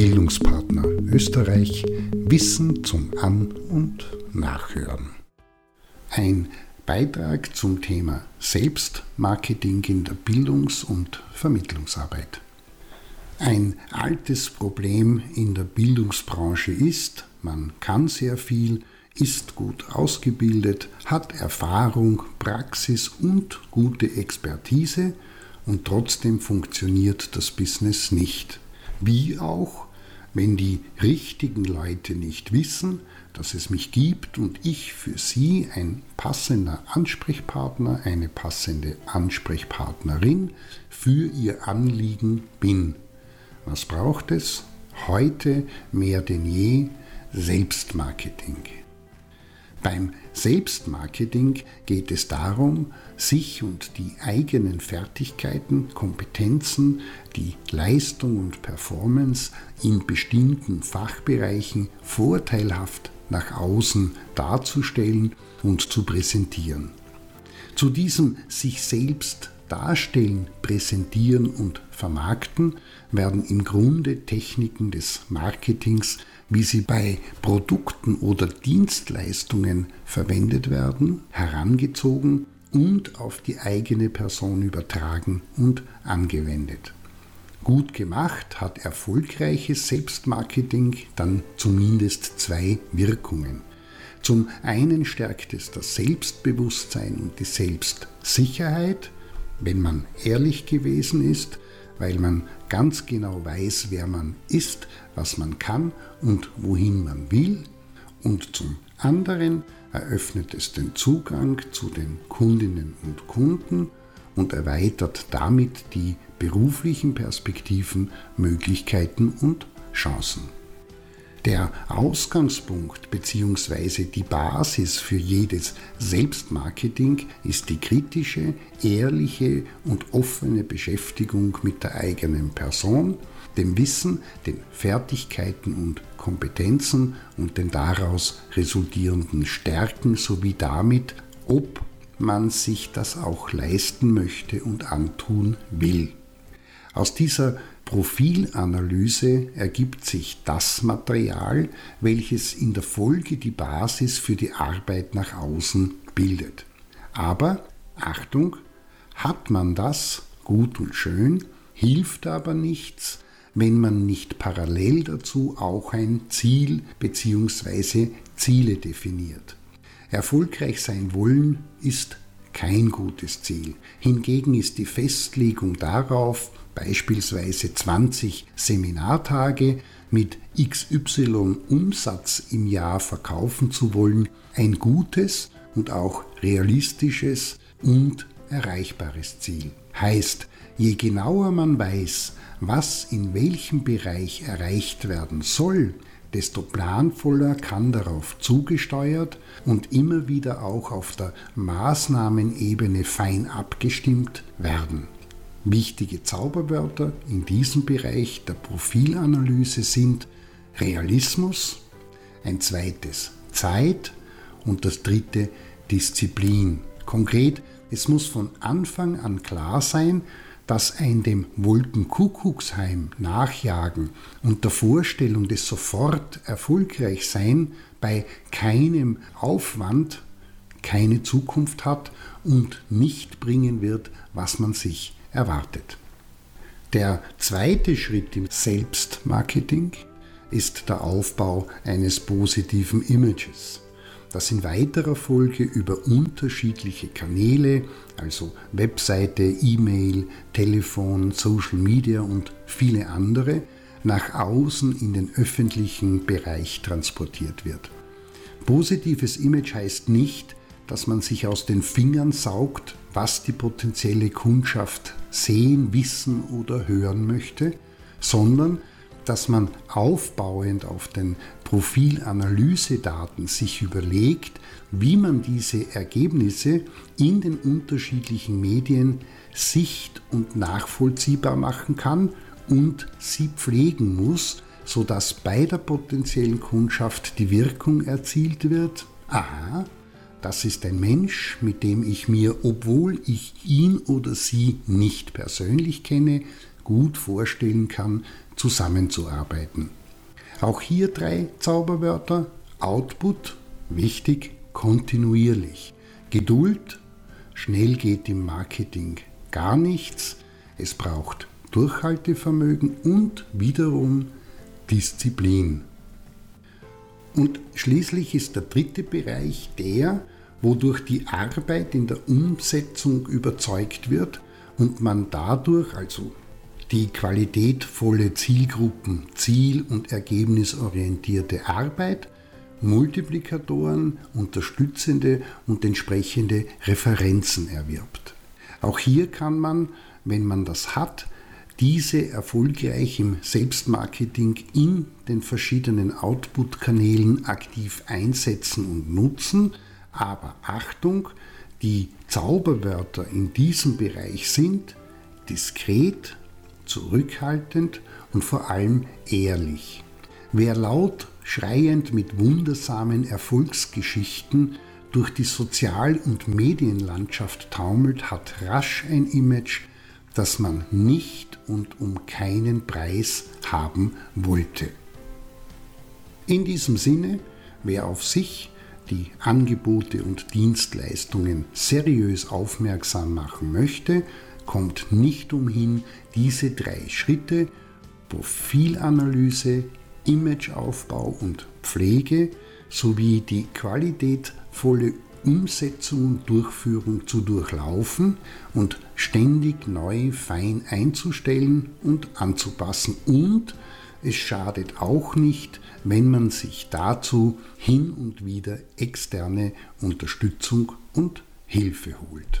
Bildungspartner Österreich Wissen zum An- und Nachhören. Ein Beitrag zum Thema Selbstmarketing in der Bildungs- und Vermittlungsarbeit. Ein altes Problem in der Bildungsbranche ist, man kann sehr viel, ist gut ausgebildet, hat Erfahrung, Praxis und gute Expertise und trotzdem funktioniert das Business nicht. Wie auch, wenn die richtigen Leute nicht wissen, dass es mich gibt und ich für sie ein passender Ansprechpartner, eine passende Ansprechpartnerin für ihr Anliegen bin. Was braucht es? Heute mehr denn je Selbstmarketing. Beim Selbstmarketing geht es darum, sich und die eigenen Fertigkeiten, Kompetenzen, die Leistung und Performance in bestimmten Fachbereichen vorteilhaft nach außen darzustellen und zu präsentieren. Zu diesem sich selbst darstellen, präsentieren und vermarkten werden im Grunde Techniken des Marketings wie sie bei Produkten oder Dienstleistungen verwendet werden, herangezogen und auf die eigene Person übertragen und angewendet. Gut gemacht hat erfolgreiches Selbstmarketing dann zumindest zwei Wirkungen. Zum einen stärkt es das Selbstbewusstsein und die Selbstsicherheit, wenn man ehrlich gewesen ist, weil man ganz genau weiß, wer man ist, was man kann und wohin man will. Und zum anderen eröffnet es den Zugang zu den Kundinnen und Kunden und erweitert damit die beruflichen Perspektiven, Möglichkeiten und Chancen. Der Ausgangspunkt bzw. die Basis für jedes Selbstmarketing ist die kritische, ehrliche und offene Beschäftigung mit der eigenen Person, dem Wissen, den Fertigkeiten und Kompetenzen und den daraus resultierenden Stärken sowie damit, ob man sich das auch leisten möchte und antun will. Aus dieser Profilanalyse ergibt sich das Material, welches in der Folge die Basis für die Arbeit nach außen bildet. Aber, Achtung, hat man das, gut und schön, hilft aber nichts, wenn man nicht parallel dazu auch ein Ziel bzw. Ziele definiert. Erfolgreich sein wollen ist kein gutes Ziel. Hingegen ist die Festlegung darauf, beispielsweise 20 Seminartage mit XY Umsatz im Jahr verkaufen zu wollen, ein gutes und auch realistisches und erreichbares Ziel. Heißt, je genauer man weiß, was in welchem Bereich erreicht werden soll, desto planvoller kann darauf zugesteuert und immer wieder auch auf der Maßnahmenebene fein abgestimmt werden. Wichtige Zauberwörter in diesem Bereich der Profilanalyse sind Realismus, ein zweites Zeit und das dritte Disziplin. Konkret, es muss von Anfang an klar sein, dass ein dem Wolkenkuckucksheim nachjagen und der Vorstellung des sofort erfolgreich sein bei keinem Aufwand keine Zukunft hat und nicht bringen wird, was man sich erwartet. Der zweite Schritt im Selbstmarketing ist der Aufbau eines positiven Images, das in weiterer Folge über unterschiedliche Kanäle, also Webseite, E-Mail, Telefon, Social Media und viele andere, nach außen in den öffentlichen Bereich transportiert wird. Positives Image heißt nicht, dass man sich aus den Fingern saugt, was die potenzielle Kundschaft sehen, wissen oder hören möchte, sondern dass man aufbauend auf den Profilanalysedaten sich überlegt, wie man diese Ergebnisse in den unterschiedlichen Medien sicht- und nachvollziehbar machen kann und sie pflegen muss, sodass bei der potenziellen Kundschaft die Wirkung erzielt wird, aha, das ist ein Mensch, mit dem ich mir, obwohl ich ihn oder sie nicht persönlich kenne, gut vorstellen kann, zusammenzuarbeiten. Auch hier drei Zauberwörter. Output, wichtig, kontinuierlich. Geduld, schnell geht im Marketing gar nichts. Es braucht Durchhaltevermögen und wiederum Disziplin. Und schließlich ist der dritte Bereich der, wodurch die Arbeit in der Umsetzung überzeugt wird und man dadurch, also die qualitätvolle Zielgruppen, ziel- und ergebnisorientierte Arbeit, Multiplikatoren, unterstützende und entsprechende Referenzen erwirbt. Auch hier kann man, wenn man das hat, diese erfolgreich im Selbstmarketing in den verschiedenen Output-Kanälen aktiv einsetzen und nutzen. Aber Achtung, die Zauberwörter in diesem Bereich sind diskret, zurückhaltend und vor allem ehrlich. Wer laut schreiend mit wundersamen Erfolgsgeschichten durch die Sozial- und Medienlandschaft taumelt, hat rasch ein Image, das man nicht und um keinen Preis haben wollte. In diesem Sinne, wer auf sich, die Angebote und Dienstleistungen seriös aufmerksam machen möchte, kommt nicht umhin, diese drei Schritte Profilanalyse, Imageaufbau und Pflege sowie die qualitätvolle Umsetzung und Durchführung zu durchlaufen und ständig neu fein einzustellen und anzupassen. Und es schadet auch nicht, wenn man sich dazu hin und wieder externe Unterstützung und Hilfe holt.